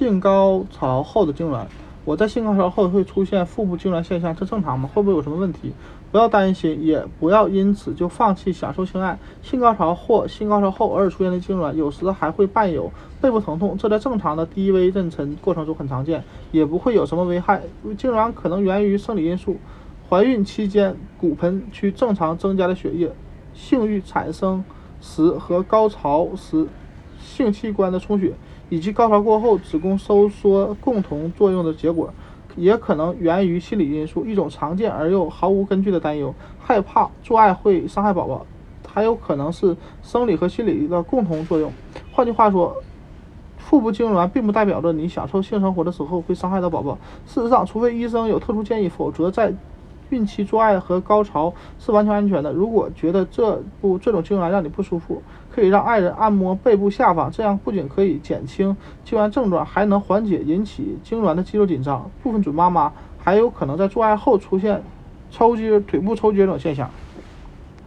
性高潮后的痉挛，我在性高潮后会出现腹部痉挛现象，这正常吗？会不会有什么问题？不要担心，也不要因此就放弃享受性爱。性高潮或性高潮后偶尔出现的痉挛，有时还会伴有背部疼痛，这在正常的低危妊娠过程中很常见，也不会有什么危害。痉挛可能源于生理因素，怀孕期间骨盆区正常增加的血液，性欲产生时和高潮时性器官的充血，以及高潮过后子宫收缩共同作用的结果。也可能源于心理因素，一种常见而又毫无根据的担忧，害怕做爱会伤害宝宝，还有可能是生理和心理的共同作用。换句话说，腹部痉挛并不代表着你享受性生活的时候会伤害到宝宝。事实上，除非医生有特殊建议，否则在孕期做爱和高潮是完全安全的。如果觉得这部这种痉挛让你不舒服，可以让爱人按摩背部下方，这样不仅可以减轻痉挛症状，还能缓解引起痉挛的肌肉紧张。部分准妈妈还有可能在做爱后出现抽筋、腿部抽筋等现象。